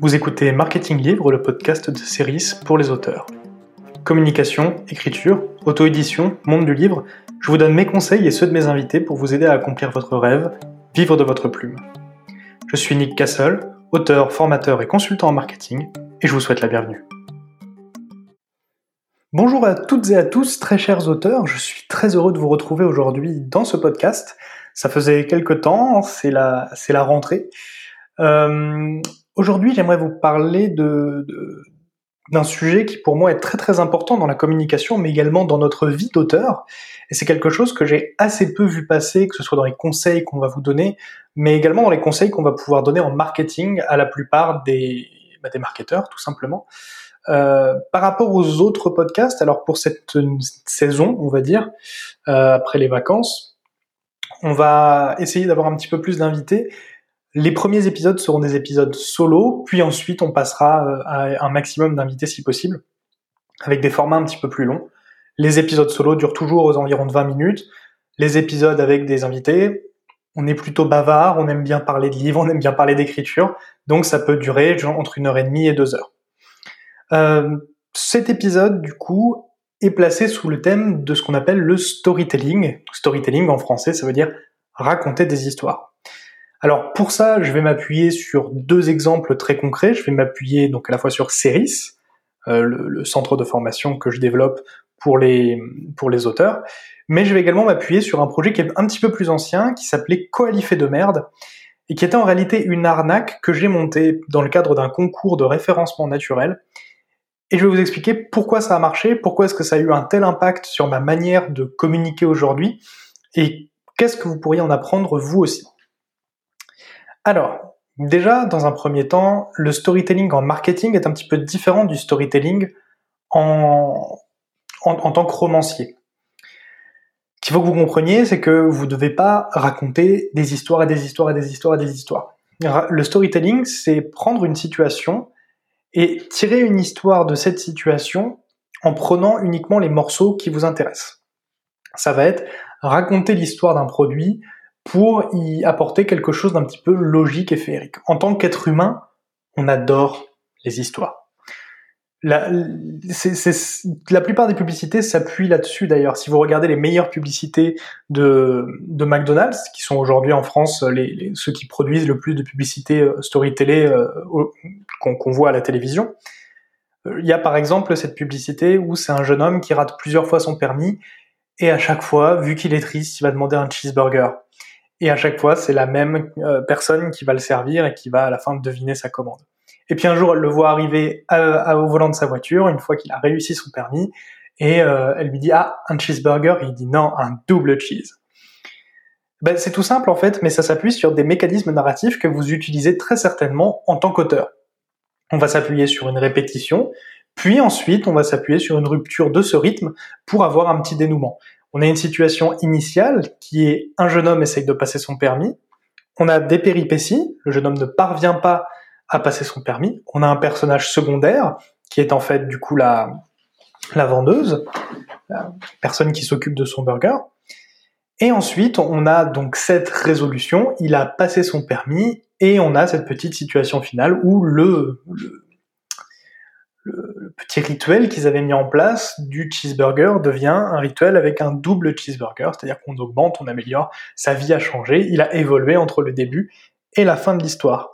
Vous écoutez Marketing Livre, le podcast de Ceris pour les auteurs. Communication, écriture, auto-édition, monde du livre, je vous donne mes conseils et ceux de mes invités pour vous aider à accomplir votre rêve, vivre de votre plume. Je suis Nick Castle, auteur, formateur et consultant en marketing, et je vous souhaite la bienvenue. Bonjour à toutes et à tous, très chers auteurs, je suis très heureux de vous retrouver aujourd'hui dans ce podcast. Ça faisait quelques temps, c'est la, c'est la rentrée. Euh, Aujourd'hui, j'aimerais vous parler de, d'un sujet qui pour moi est très très important dans la communication, mais également dans notre vie d'auteur. Et c'est quelque chose que j'ai assez peu vu passer, que ce soit dans les conseils qu'on va vous donner, mais également dans les conseils qu'on va pouvoir donner en marketing à la plupart des, bah, des marketeurs, tout simplement. Euh, par rapport aux autres podcasts, alors pour cette saison, on va dire, euh, après les vacances, on va essayer d'avoir un petit peu plus d'invités, les premiers épisodes seront des épisodes solo, puis ensuite on passera euh, à un maximum d'invités si possible, avec des formats un petit peu plus longs. Les épisodes solo durent toujours aux environs de 20 minutes. Les épisodes avec des invités, on est plutôt bavard, on aime bien parler de livres, on aime bien parler d'écriture, donc ça peut durer entre une heure et demie et deux heures. Euh, cet épisode, du coup, est placé sous le thème de ce qu'on appelle le storytelling. Storytelling en français, ça veut dire raconter des histoires. Alors pour ça, je vais m'appuyer sur deux exemples très concrets. Je vais m'appuyer donc à la fois sur Ceris, euh, le, centre de formation que je développe pour les pour les auteurs, mais je vais également m'appuyer sur un projet qui est un petit peu plus ancien, qui s'appelait Coalifé de merde, et qui était en réalité une arnaque que j'ai montée dans le cadre d'un concours de référencement naturel. Et je vais vous expliquer pourquoi ça a marché, pourquoi est-ce que ça a eu un tel impact sur ma manière de communiquer aujourd'hui, et qu'est-ce que vous pourriez en apprendre vous aussi. Alors, déjà, dans un premier temps, le storytelling en marketing est un petit peu différent du storytelling en, tant que romancier. Ce qu'il faut que vous compreniez, c'est que vous ne devez pas raconter des histoires et des histoires et des histoires et des histoires. Le storytelling, c'est prendre une situation et tirer une histoire de cette situation en prenant uniquement les morceaux qui vous intéressent. Ça va être raconter l'histoire d'un produit, pour y apporter quelque chose d'un petit peu logique et féerique. En tant qu'être humain, on adore les histoires. La, la plupart des publicités s'appuient là-dessus d'ailleurs. Si vous regardez les meilleures publicités de, McDonald's, qui sont aujourd'hui en France les, ceux qui produisent le plus de publicités euh, story télé euh, qu'on voit à la télévision, euh, il y a par exemple cette publicité où c'est un jeune homme qui rate plusieurs fois son permis et à chaque fois, vu qu'il est triste, il va demander un cheeseburger. Et à chaque fois, c'est la même euh, personne qui va le servir et qui va à la fin deviner sa commande. Et puis un jour, elle le voit arriver au volant de sa voiture, une fois qu'il a réussi son permis, et euh, elle lui dit ah un cheeseburger, et il dit non un double cheese. Ben, c'est tout simple en fait, mais ça s'appuie sur des mécanismes narratifs que vous utilisez très certainement en tant qu'auteur. On va s'appuyer sur une répétition, puis ensuite on va s'appuyer sur une rupture de ce rythme pour avoir un petit dénouement. On a une situation initiale qui est un jeune homme essaye de passer son permis. On a des péripéties. Le jeune homme ne parvient pas à passer son permis. On a un personnage secondaire qui est en fait du coup la, la vendeuse, la personne qui s'occupe de son burger. Et ensuite, on a donc cette résolution, il a passé son permis, et on a cette petite situation finale où le, le, le petit rituel qu'ils avaient mis en place du cheeseburger devient un rituel avec un double cheeseburger, c'est-à-dire qu'on augmente, on améliore, sa vie a changé, il a évolué entre le début et la fin de l'histoire.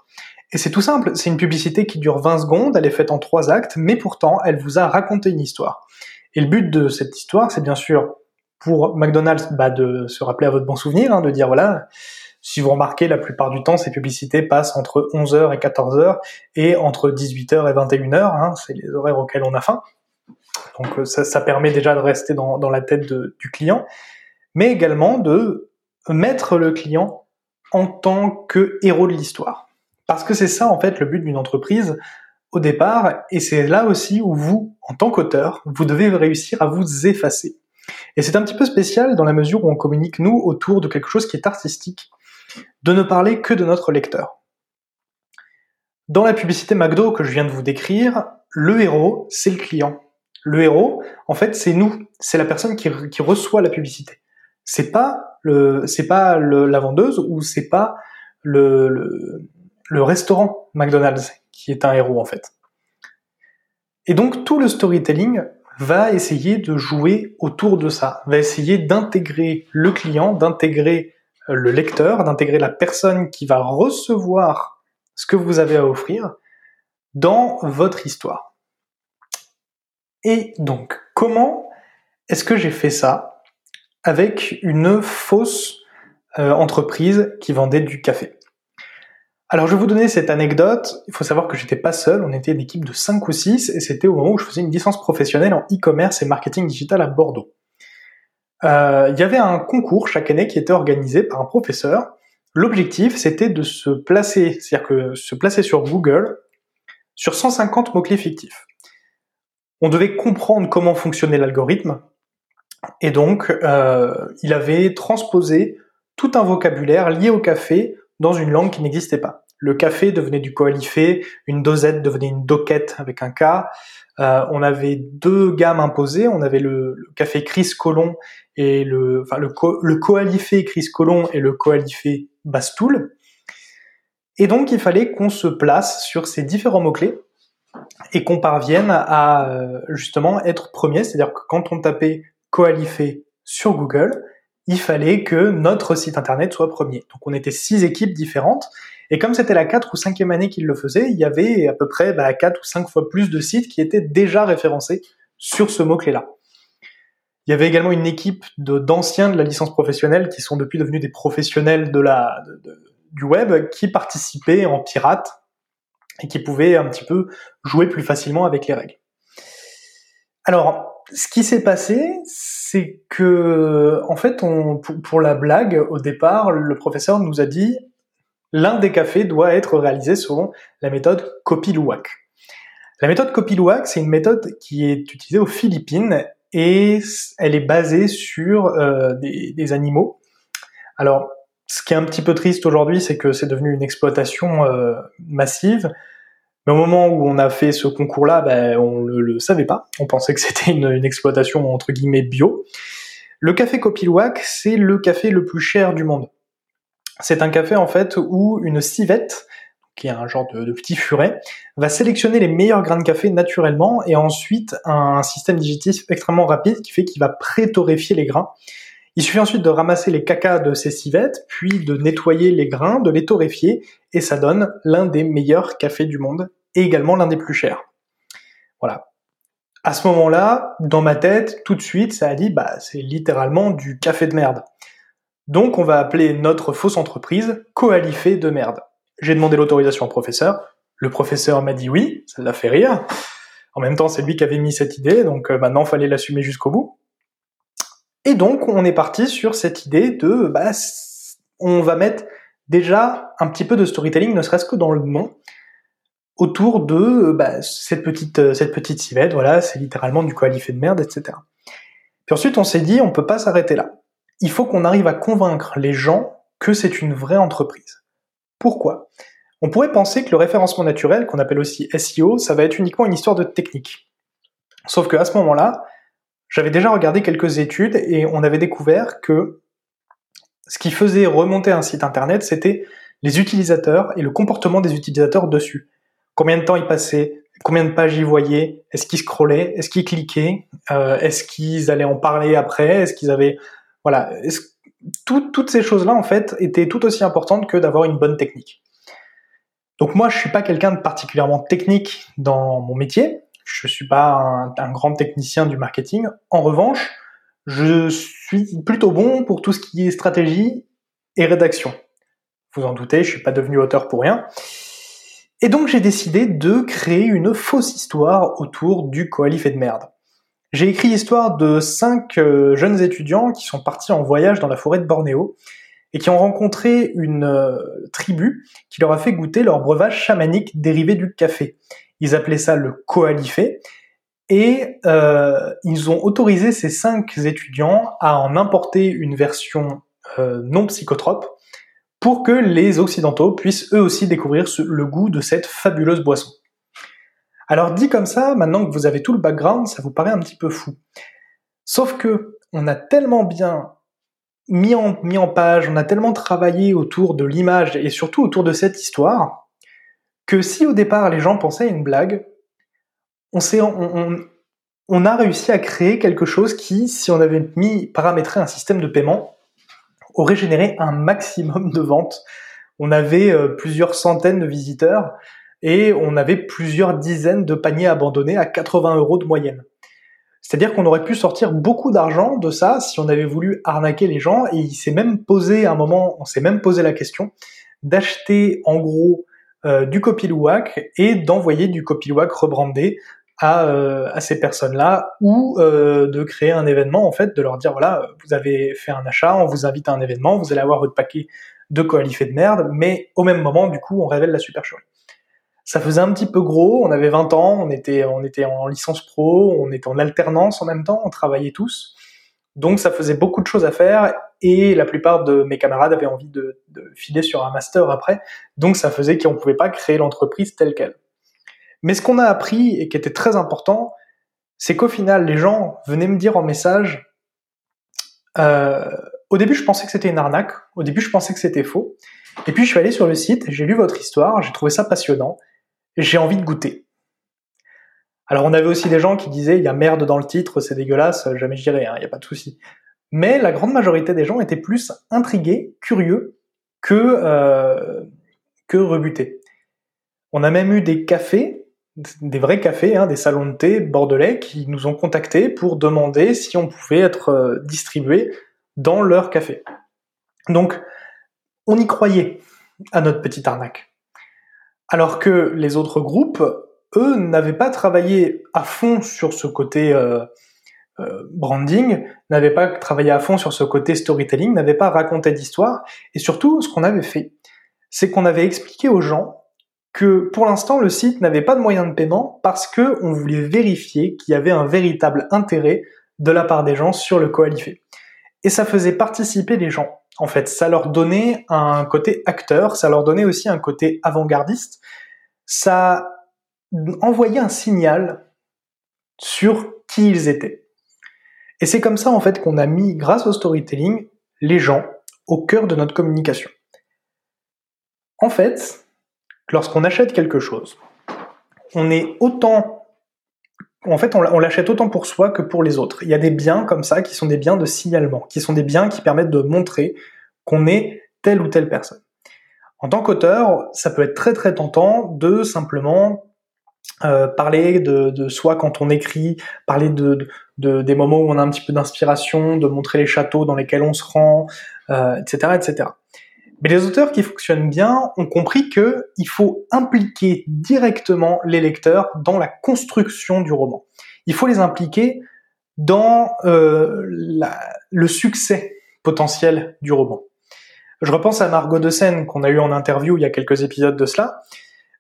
Et c'est tout simple, c'est une publicité qui dure 20 secondes, elle est faite en trois actes, mais pourtant elle vous a raconté une histoire. Et le but de cette histoire, c'est bien sûr pour McDonald's bah, de se rappeler à votre bon souvenir, hein, de dire voilà, si vous remarquez, la plupart du temps, ces publicités passent entre 11h et 14h et entre 18h et 21h. Hein, c'est les horaires auxquels on a faim. Donc euh, ça, permet déjà de rester dans, la tête du client, mais également de mettre le client en tant que héros de l'histoire. Parce que c'est ça en fait le but d'une entreprise au départ, et c'est là aussi où vous, en tant qu'auteur, vous devez réussir à vous effacer. Et c'est un petit peu spécial dans la mesure où on communique nous autour de quelque chose qui est artistique, de ne parler que de notre lecteur. Dans la publicité McDo que je viens de vous décrire, le héros, c'est le client. Le héros, en fait, c'est nous, c'est la personne qui, reçoit la publicité. C'est pas le, c'est pas la vendeuse ou c'est pas le, le, restaurant McDonald's qui est un héros en fait. Et donc tout le storytelling va essayer de jouer autour de ça, va essayer d'intégrer le client, d'intégrer le lecteur, d'intégrer la personne qui va recevoir ce que vous avez à offrir dans votre histoire. Et donc, comment est-ce que j'ai fait ça avec une fausse euh, entreprise qui vendait du café? Alors je vais vous donner cette anecdote, il faut savoir que j'étais pas seul, on était une équipe de 5 ou 6 et c'était au moment où je faisais une licence professionnelle en e-commerce et marketing digital à Bordeaux. Euh, il y avait un concours chaque année qui était organisé par un professeur. L'objectif c'était de se placer, c'est-à-dire que se placer sur Google sur 150 mots-clés fictifs. On devait comprendre comment fonctionnait l'algorithme et donc euh, il avait transposé tout un vocabulaire lié au café dans une langue qui n'existait pas. Le café devenait du coalifé, une dosette devenait une doquette avec un K. Euh, on avait deux gammes imposées. On avait le, café Chris Colon et le, enfin le, coalifé Chris Colon et le coalifé Bastoul. Et donc il fallait qu'on se place sur ces différents mots-clés et qu'on parvienne à euh, justement être premier. C'est-à-dire que quand on tapait coalifé sur Google, il fallait que notre site internet soit premier. Donc on était six équipes différentes et comme c'était la 4 ou 5e année qu'il le faisait, il y avait à peu près bah, 4 ou 5 fois plus de sites qui étaient déjà référencés sur ce mot-clé-là. Il y avait également une équipe d'anciens de, la licence professionnelle qui sont depuis devenus des professionnels du web qui participaient en pirate et qui pouvaient un petit peu jouer plus facilement avec les règles. Alors, ce qui s'est passé, c'est que, en fait, pour, la blague, au départ, le professeur nous a dit l'un des cafés doit être réalisé selon la méthode Kopi-Luwak. La méthode Kopi-Luwak, c'est une méthode qui est utilisée aux Philippines et elle est basée sur euh, des, animaux. Alors, ce qui est un petit peu triste aujourd'hui, c'est que c'est devenu une exploitation euh, massive. Mais au moment où on a fait ce concours-là, ben, on ne le, savait pas. On pensait que c'était une, une, exploitation entre guillemets bio. Le café Kopilouac, c'est le café le plus cher du monde. C'est un café en fait où une civette, qui est un genre de, petit furet, va sélectionner les meilleurs grains de café naturellement et ensuite un système digestif extrêmement rapide qui fait qu'il va pré-torréfier les grains. Il suffit ensuite de ramasser les cacas de ces civettes, puis de nettoyer les grains, de les torréfier, et ça donne l'un des meilleurs cafés du monde, et également l'un des plus chers. Voilà. À ce moment-là, dans ma tête, tout de suite, ça a dit, bah, c'est littéralement du café de merde. Donc on va appeler notre fausse entreprise Coalifé de merde. J'ai demandé l'autorisation au professeur. Le professeur m'a dit oui, ça l'a fait rire. En même temps, c'est lui qui avait mis cette idée, donc euh, maintenant, fallait l'assumer jusqu'au bout. Et donc, on est parti sur cette idée de, bah, on va mettre déjà un petit peu de storytelling, ne serait-ce que dans le nom, autour de bah, cette petite euh, cette petite civette. Voilà, c'est littéralement du coalifé de merde, etc. Puis ensuite, on s'est dit, on peut pas s'arrêter là il faut qu'on arrive à convaincre les gens que c'est une vraie entreprise. Pourquoi? On pourrait penser que le référencement naturel, qu'on appelle aussi SEO, ça va être uniquement une histoire de technique. Sauf qu'à ce moment-là, j'avais déjà regardé quelques études et on avait découvert que ce qui faisait remonter un site internet, c'était les utilisateurs et le comportement des utilisateurs dessus. Combien de temps ils passaient, combien de pages ils voyaient, est-ce qu'ils scrollaient, est-ce qu'ils cliquaient, euh, est-ce qu'ils allaient en parler après, est-ce qu'ils avaient voilà, toutes ces choses-là, en fait, étaient tout aussi importantes que d'avoir une bonne technique. Donc moi, je suis pas quelqu'un de particulièrement technique dans mon métier. Je suis pas un, grand technicien du marketing. En revanche, je suis plutôt bon pour tout ce qui est stratégie et rédaction. Vous en doutez, je suis pas devenu auteur pour rien. Et donc j'ai décidé de créer une fausse histoire autour du coalif et de merde. J'ai écrit l'histoire de cinq euh, jeunes étudiants qui sont partis en voyage dans la forêt de Bornéo et qui ont rencontré une euh, tribu qui leur a fait goûter leur breuvage chamanique dérivé du café. Ils appelaient ça le coalifé et euh, ils ont autorisé ces cinq étudiants à en importer une version non psychotrope pour que les occidentaux puissent eux aussi découvrir le goût de cette fabuleuse boisson. Alors dit comme ça, maintenant que vous avez tout le background, ça vous paraît un petit peu fou. Sauf que on a tellement bien mis en, page, on a tellement travaillé autour de l'image et surtout autour de cette histoire, que si au départ les gens pensaient à une blague, on, a réussi à créer quelque chose qui, si on avait mis paramétré un système de paiement, aurait généré un maximum de ventes. On avait euh, plusieurs centaines de visiteurs et on avait plusieurs dizaines de paniers abandonnés à 80 euros de moyenne. C'est-à-dire qu'on aurait pu sortir beaucoup d'argent de ça si on avait voulu arnaquer les gens et il s'est même posé un moment, on s'est même posé la question d'acheter en gros euh, du copilouac et d'envoyer du copilouac rebrandé à, euh, à ces personnes-là ou euh, de créer un événement en fait, de leur dire voilà, vous avez fait un achat, on vous invite à un événement, vous allez avoir votre paquet de coalifés de merde, mais au même moment du coup on révèle la supercherie. Ça faisait un petit peu gros, on avait 20 ans, on était, en licence pro, on était en alternance en même temps, on travaillait tous. Donc ça faisait beaucoup de choses à faire et la plupart de mes camarades avaient envie de, filer sur un master après. Donc ça faisait qu'on ne pouvait pas créer l'entreprise telle qu'elle. Mais ce qu'on a appris et qui était très important, c'est qu'au final, les gens venaient me dire en message, euh, au début je pensais que c'était une arnaque, au début je pensais que c'était faux, et puis je suis allé sur le site, j'ai lu votre histoire, j'ai trouvé ça passionnant, j'ai envie de goûter. Alors on avait aussi des gens qui disaient il y a merde dans le titre, c'est dégueulasse, jamais j'irai, hein, il n'y a pas de souci. Mais la grande majorité des gens étaient plus intrigués, curieux que euh, que rebutés. On a même eu des cafés, des vrais cafés, hein, des salons de thé bordelais qui nous ont contactés pour demander si on pouvait être euh, distribué dans leur café. Donc on y croyait à notre petite arnaque. Alors que les autres groupes, eux, n'avaient pas travaillé à fond sur ce côté euh, euh, branding, n'avaient pas travaillé à fond sur ce côté storytelling, n'avaient pas raconté d'histoire. Et surtout, ce qu'on avait fait, c'est qu'on avait expliqué aux gens que pour l'instant, le site n'avait pas de moyen de paiement parce que on voulait vérifier qu'il y avait un véritable intérêt de la part des gens sur le coalifé. Et ça faisait participer les gens. En fait, ça leur donnait un côté acteur, ça leur donnait aussi un côté avant-gardiste. Ça envoyait un signal sur qui ils étaient. Et c'est comme ça en fait qu'on a mis, grâce au storytelling, les gens au cœur de notre communication. En fait, lorsqu'on achète quelque chose, on est autant en fait, on l'achète autant pour soi que pour les autres. Il y a des biens comme ça qui sont des biens de signalement, qui sont des biens qui permettent de montrer qu'on est telle ou telle personne. En tant qu'auteur, ça peut être très très tentant de simplement euh, parler de, soi quand on écrit, parler de, des moments où on a un petit peu d'inspiration, de montrer les châteaux dans lesquels on se rend, etc., euh, etc. Mais les auteurs qui fonctionnent bien ont compris que il faut impliquer directement les lecteurs dans la construction du roman. Il faut les impliquer dans euh, le succès potentiel du roman. Je repense à Margot de Seine qu'on a eu en interview il y a quelques épisodes de cela.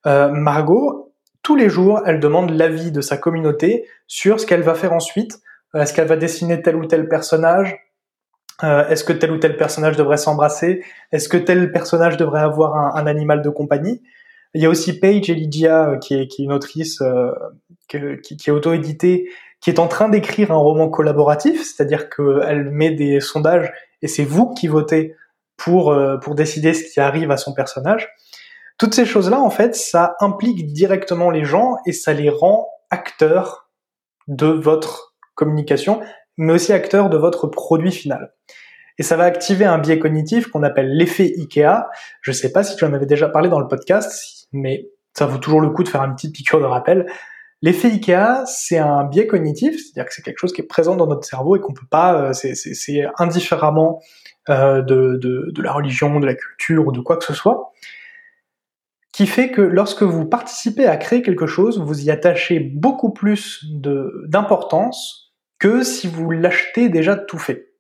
Euh, Margot, tous les jours, elle demande l'avis de sa communauté sur ce qu'elle va faire ensuite. Est-ce qu'elle va dessiner tel ou tel personnage? Euh, est-ce que tel ou tel personnage devrait s'embrasser? Est-ce que tel personnage devrait avoir un, animal de compagnie? Il y a aussi Paige Eligia, euh, qui est, qui est une autrice euh, qui, qui, est auto-éditée, qui est en train d'écrire un roman collaboratif, c'est-à-dire qu'elle met des sondages et c'est vous qui votez pour, pour décider ce qui arrive à son personnage. Toutes ces choses-là, en fait, ça implique directement les gens et ça les rend acteurs de votre communication, mais aussi acteur de votre produit final. Et ça va activer un biais cognitif qu'on appelle l'effet IKEA. Je sais pas si tu en avais déjà parlé dans le podcast, mais ça vaut toujours le coup de faire une petite piqûre de rappel. L'effet IKEA, c'est un biais cognitif, c'est-à-dire que c'est quelque chose qui est présent dans notre cerveau et qu'on peut pas, euh, c'est indifféremment euh, de la religion, de la culture ou de quoi que ce soit, qui fait que lorsque vous participez à créer quelque chose, vous y attachez beaucoup plus d'importance que si vous l'achetez déjà tout fait.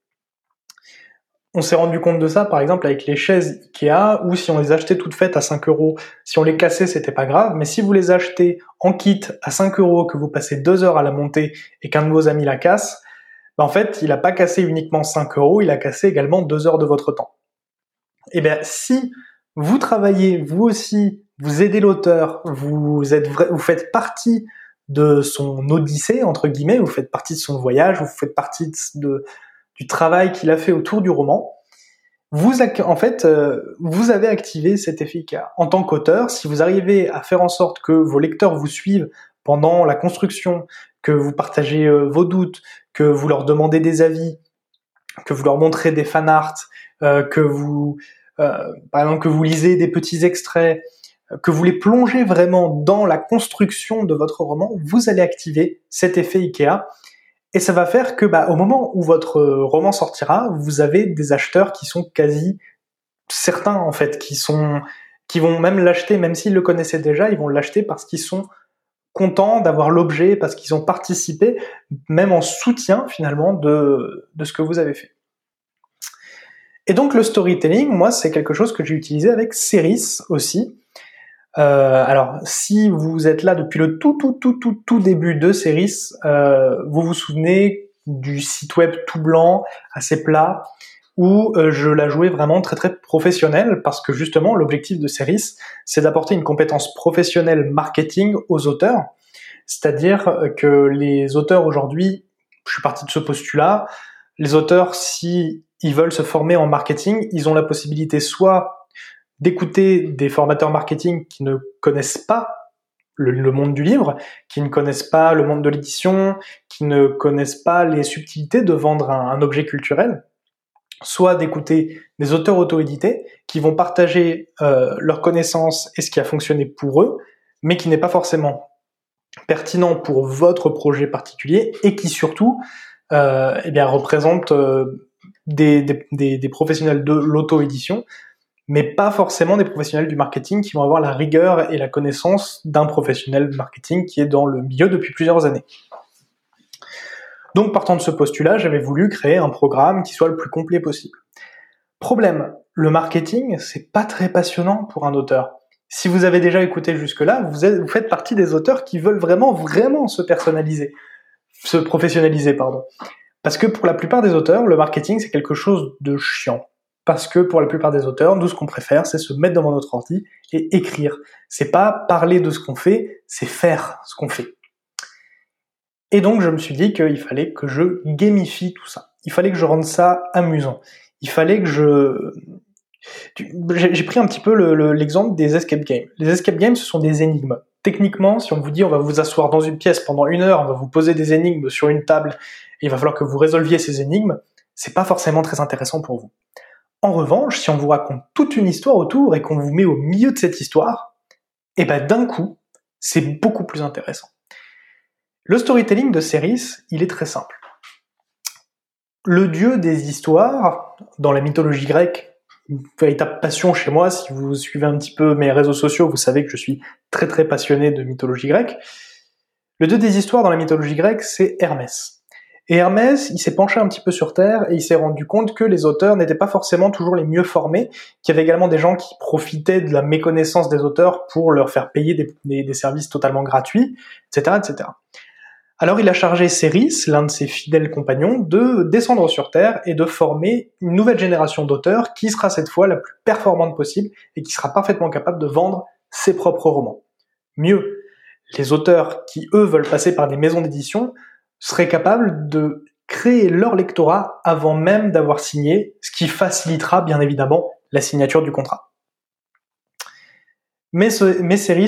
On s'est rendu compte de ça, par exemple, avec les chaises Ikea, ou si on les achetait toutes faites à 5 euros, si on les cassait, c'était pas grave, mais si vous les achetez en kit à 5 euros, que vous passez 2 heures à la monter et qu'un de vos amis la casse, ben en fait, il a pas cassé uniquement 5 euros, il a cassé également 2 heures de votre temps. Et eh bien, si vous travaillez, vous aussi, vous aidez l'auteur, vous vous faites partie de son odyssée, entre guillemets, vous faites partie de son voyage, vous faites partie de, du travail qu'il a fait autour du roman, vous, en fait, euh, vous avez activé cet effet. En tant qu'auteur, si vous arrivez à faire en sorte que vos lecteurs vous suivent pendant la construction, que vous partagez euh, vos doutes, que vous leur demandez des avis, que vous leur montrez des fan art, euh, que vous, par que vous lisez des petits extraits, que vous les plongez vraiment dans la construction de votre roman, vous allez activer cet effet IKEA et ça va faire que, bah, au moment où votre euh, roman sortira, vous avez des acheteurs qui sont quasi certains, en fait, qui sont, qui vont même l'acheter, même s'ils le connaissaient déjà, ils vont l'acheter parce qu'ils sont contents d'avoir l'objet, parce qu'ils ont participé, même en soutien, finalement, de, de ce que vous avez fait. Et donc, le storytelling, moi, c'est quelque chose que j'ai utilisé avec Ceris aussi. Euh, alors, si vous êtes là depuis le tout, tout, tout, tout, tout début de Ceris, euh, vous vous souvenez du site web tout blanc, assez plat, où euh, je la jouais vraiment très très professionnel, parce que justement, l'objectif de Ceris, c'est d'apporter une compétence professionnelle marketing aux auteurs. C'est-à-dire que les auteurs aujourd'hui, je suis parti de ce postulat, les auteurs, si ils veulent se former en marketing, ils ont la possibilité soit d'écouter des formateurs marketing qui ne connaissent pas le, monde du livre, qui ne connaissent pas le monde de l'édition, qui ne connaissent pas les subtilités de vendre un, objet culturel, soit d'écouter des auteurs auto-édités qui vont partager euh, leurs connaissances et ce qui a fonctionné pour eux, mais qui n'est pas forcément pertinent pour votre projet particulier et qui surtout euh, eh bien, représente euh, des, professionnels de l'auto-édition mais pas forcément des professionnels du marketing qui vont avoir la rigueur et la connaissance d'un professionnel de marketing qui est dans le milieu depuis plusieurs années. Donc partant de ce postulat, j'avais voulu créer un programme qui soit le plus complet possible. Problème, le marketing, c'est pas très passionnant pour un auteur. Si vous avez déjà écouté jusque-là, vous, faites partie des auteurs qui veulent vraiment, vraiment se personnaliser, se professionnaliser, pardon. Parce que pour la plupart des auteurs, le marketing, c'est quelque chose de chiant parce que pour la plupart des auteurs, nous ce qu'on préfère, c'est se mettre devant notre ordi et écrire. C'est pas parler de ce qu'on fait, c'est faire ce qu'on fait. Et donc je me suis dit qu'il fallait que je gamifie tout ça. Il fallait que je rende ça amusant. Il fallait que je... J'ai pris un petit peu l'exemple des escape games. Les escape games, ce sont des énigmes. Techniquement, si on vous dit on va vous asseoir dans une pièce pendant une heure, on va vous poser des énigmes sur une table, et il va falloir que vous résolviez ces énigmes, c'est pas forcément très intéressant pour vous. En revanche, si on vous raconte toute une histoire autour et qu'on vous met au milieu de cette histoire, eh ben d'un coup, c'est beaucoup plus intéressant. Le storytelling de Céris, il est très simple. Le dieu des histoires, dans la mythologie grecque, une véritable passion chez moi, si vous suivez un petit peu mes réseaux sociaux, vous savez que je suis très très passionné de mythologie grecque. Le dieu des histoires dans la mythologie grecque, c'est Hermès. Et Hermès, il s'est penché un petit peu sur Terre et il s'est rendu compte que les auteurs n'étaient pas forcément toujours les mieux formés, qu'il y avait également des gens qui profitaient de la méconnaissance des auteurs pour leur faire payer des, services totalement gratuits, etc., etc. Alors il a chargé Céris, l'un de ses fidèles compagnons, de descendre sur Terre et de former une nouvelle génération d'auteurs qui sera cette fois la plus performante possible et qui sera parfaitement capable de vendre ses propres romans. Mieux, les auteurs qui, eux, veulent passer par des maisons d'édition seraient capables de créer leur lectorat avant même d'avoir signé, ce qui facilitera bien évidemment la signature du contrat. Mais, ce,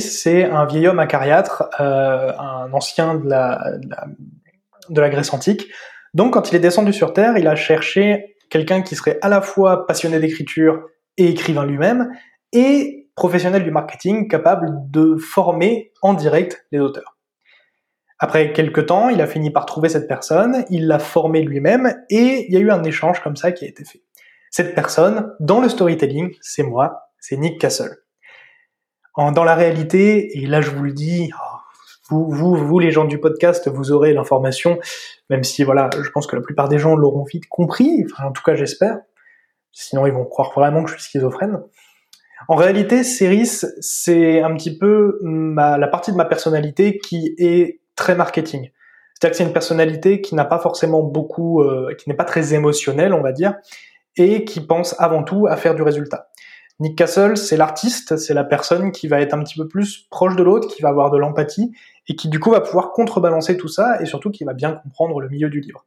c'est un vieil homme acariâtre, euh, un ancien de la Grèce antique. Donc quand il est descendu sur Terre, il a cherché quelqu'un qui serait à la fois passionné d'écriture et écrivain lui-même, et professionnel du marketing capable de former en direct les auteurs. Après quelques temps, il a fini par trouver cette personne, il l'a formée lui-même, et il y a eu un échange comme ça qui a été fait. Cette personne, dans le storytelling, c'est moi, c'est Nick Castle. dans la réalité, et là je vous le dis, oh, vous, vous, vous, les gens du podcast, vous aurez l'information, même si voilà, je pense que la plupart des gens l'auront vite compris, enfin en tout cas j'espère, sinon ils vont croire vraiment que je suis schizophrène. En réalité, Ceris, c'est un petit peu la partie de ma personnalité qui est très marketing. C'est-à-dire que c'est une personnalité qui n'a pas forcément beaucoup, euh, qui n'est pas très émotionnelle, on va dire, et qui pense avant tout à faire du résultat. Nick Castle, c'est l'artiste, c'est la personne qui va être un petit peu plus proche de l'autre, qui va avoir de l'empathie, et qui du coup va pouvoir contrebalancer tout ça, et surtout qui va bien comprendre le milieu du livre.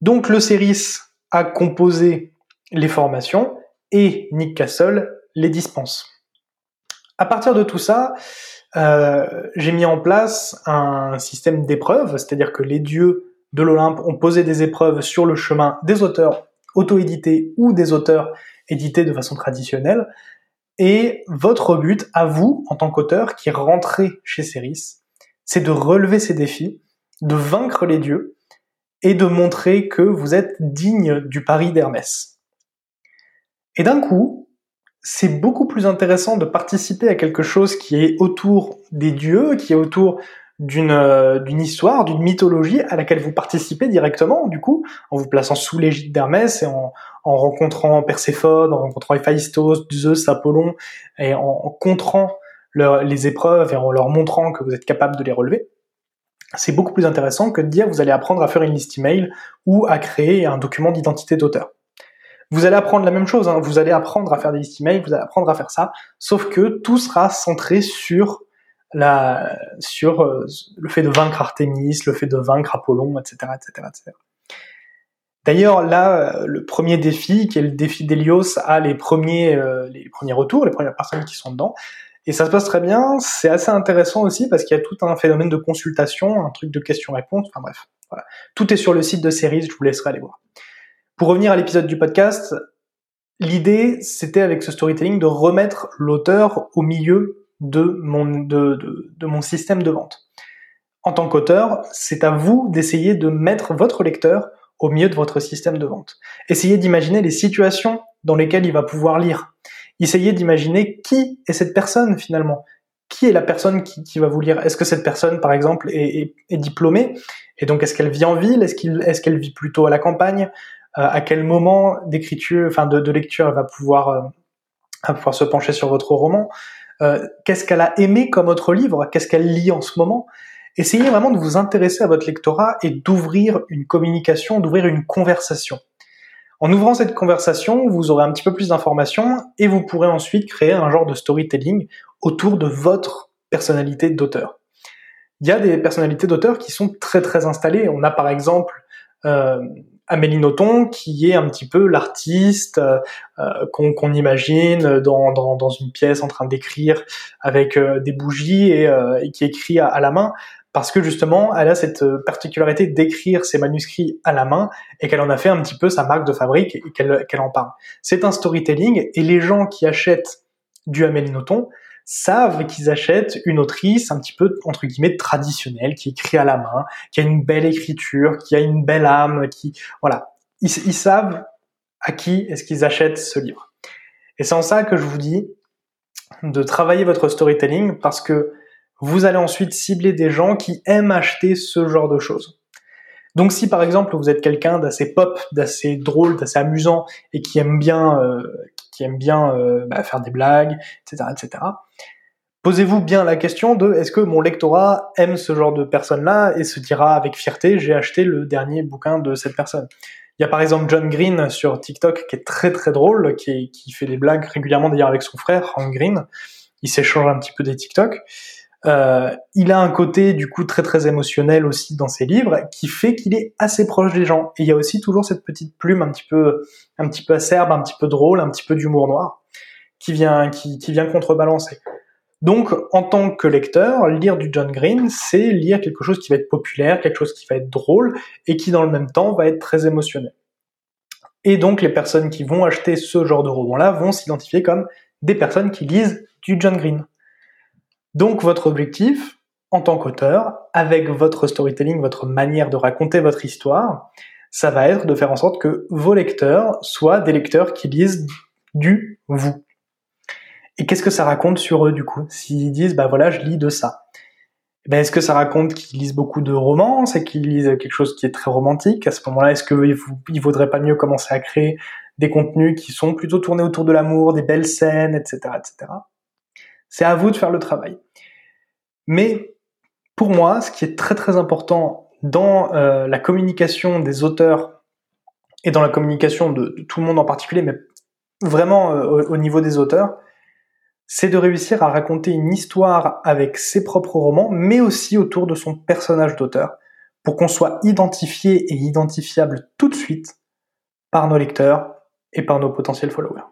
Donc le Céris a composé les formations et Nick Castle les dispense. À partir de tout ça, j'ai mis en place un système d'épreuves, c'est-à-dire que les dieux de l'Olympe ont posé des épreuves sur le chemin des auteurs auto-édités ou des auteurs édités de façon traditionnelle. Et votre but, à vous, en tant qu'auteur qui rentrez chez Ceris, c'est de relever ces défis, de vaincre les dieux et de montrer que vous êtes digne du pari d'Hermès. Et d'un coup, c'est beaucoup plus intéressant de participer à quelque chose qui est autour des dieux, qui est autour d'une euh, d'une histoire, d'une mythologie à laquelle vous participez directement, du coup, en vous plaçant sous l'égide d'Hermès et en, en rencontrant Perséphone, en rencontrant Héphaïstos, Zeus, Apollon, et en, en contrant les épreuves et en leur montrant que vous êtes capable de les relever. C'est beaucoup plus intéressant que de dire vous allez apprendre à faire une liste email ou à créer un document d'identité d'auteur. Vous allez apprendre la même chose, hein. vous allez apprendre à faire des listes email, vous allez apprendre à faire ça, sauf que tout sera centré sur la, sur euh, le fait de vaincre Artémis, le fait de vaincre Apollon, etc., etc., etc. D'ailleurs, là, le premier défi, qui est le défi d'Elios, a les premiers, euh, les premiers retours, les premières personnes qui sont dedans. Et ça se passe très bien. C'est assez intéressant aussi parce qu'il y a tout un phénomène de consultation, un truc de questions-réponses. Enfin bref, voilà. Tout est sur le site de Cerise. Je vous laisserai aller voir. Pour revenir à l'épisode du podcast, l'idée, c'était avec ce storytelling de remettre l'auteur au milieu de mon, de, de, mon système de vente. En tant qu'auteur, c'est à vous d'essayer de mettre votre lecteur au milieu de votre système de vente. Essayez d'imaginer les situations dans lesquelles il va pouvoir lire. Essayez d'imaginer qui est cette personne finalement. Qui est la personne qui, qui va vous lire? Est-ce que cette personne, par exemple, est, diplômée? Et donc, est-ce qu'elle vit en ville? Est-ce qu'elle est vit plutôt à la campagne? À quel moment d'écriture, enfin de, lecture, elle va pouvoir, euh, se pencher sur votre roman? Euh, Qu'est-ce qu'elle a aimé comme autre livre? Qu'est-ce qu'elle lit en ce moment? Essayez vraiment de vous intéresser à votre lectorat et d'ouvrir une communication, d'ouvrir une conversation. En ouvrant cette conversation, vous aurez un petit peu plus d'informations et vous pourrez ensuite créer un genre de storytelling autour de votre personnalité d'auteur. Il y a des personnalités d'auteur qui sont très très installées. On a par exemple euh, Amélie Nothomb qui est un petit peu l'artiste euh, euh qu'on imagine dans, une pièce en train d'écrire avec euh, des bougies et, qui écrit à, la main parce que justement, elle a cette particularité d'écrire ses manuscrits à la main et qu'elle en a fait un petit peu sa marque de fabrique et qu'elle en parle. C'est un storytelling et les gens qui achètent du Amélie Nothomb savent qu'ils achètent une autrice un petit peu entre guillemets traditionnelle qui écrit à la main, qui a une belle écriture, qui a une belle âme, qui voilà, ils, ils savent à qui est-ce qu'ils achètent ce livre. Et c'est en ça que je vous dis de travailler votre storytelling parce que vous allez ensuite cibler des gens qui aiment acheter ce genre de choses. Donc si par exemple vous êtes quelqu'un d'assez pop, d'assez drôle, d'assez amusant et qui aime bien, euh, qui aime bien euh, bah, faire des blagues, etc., etc. Posez-vous bien la question de est-ce que mon lectorat aime ce genre de personne-là et se dira avec fierté j'ai acheté le dernier bouquin de cette personne. Il y a par exemple John Green sur TikTok qui est très très drôle, qui, qui fait des blagues régulièrement d'ailleurs avec son frère Hank Green. Il s'échange un petit peu des TikTok. Euh, il a un côté du coup très très émotionnel aussi dans ses livres qui fait qu'il est assez proche des gens. Et il y a aussi toujours cette petite plume un petit peu un petit peu acerbe, un petit peu drôle, un petit peu d'humour noir qui vient qui, qui vient contrebalancer. Donc en tant que lecteur, lire du John Green, c'est lire quelque chose qui va être populaire, quelque chose qui va être drôle et qui dans le même temps va être très émotionnel. Et donc les personnes qui vont acheter ce genre de roman-là vont s'identifier comme des personnes qui lisent du John Green. Donc votre objectif, en tant qu'auteur, avec votre storytelling, votre manière de raconter votre histoire, ça va être de faire en sorte que vos lecteurs soient des lecteurs qui lisent du vous. Et qu'est-ce que ça raconte sur eux du coup? S'ils disent bah voilà je lis de ça. Eh ben, est-ce que ça raconte qu'ils lisent beaucoup de romans? Et qu'ils lisent quelque chose qui est très romantique? À ce moment-là, est-ce qu'il vaudrait pas mieux commencer à créer des contenus qui sont plutôt tournés autour de l'amour, des belles scènes, etc., etc. C'est à vous de faire le travail. Mais pour moi, ce qui est très très important dans euh, la communication des auteurs et dans la communication de, tout le monde en particulier, mais vraiment euh, au, niveau des auteurs, c'est de réussir à raconter une histoire avec ses propres romans, mais aussi autour de son personnage d'auteur, pour qu'on soit identifié et identifiable tout de suite par nos lecteurs et par nos potentiels followers.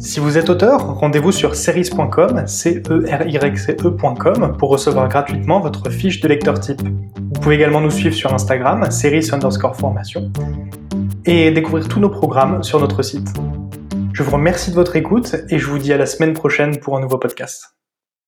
Si vous êtes auteur, rendez-vous sur series.com, c e r y c e.com pour recevoir gratuitement votre fiche de lecteur type. Vous pouvez également nous suivre sur Instagram, series underscore formation, et découvrir tous nos programmes sur notre site. Je vous remercie de votre écoute et je vous dis à la semaine prochaine pour un nouveau podcast.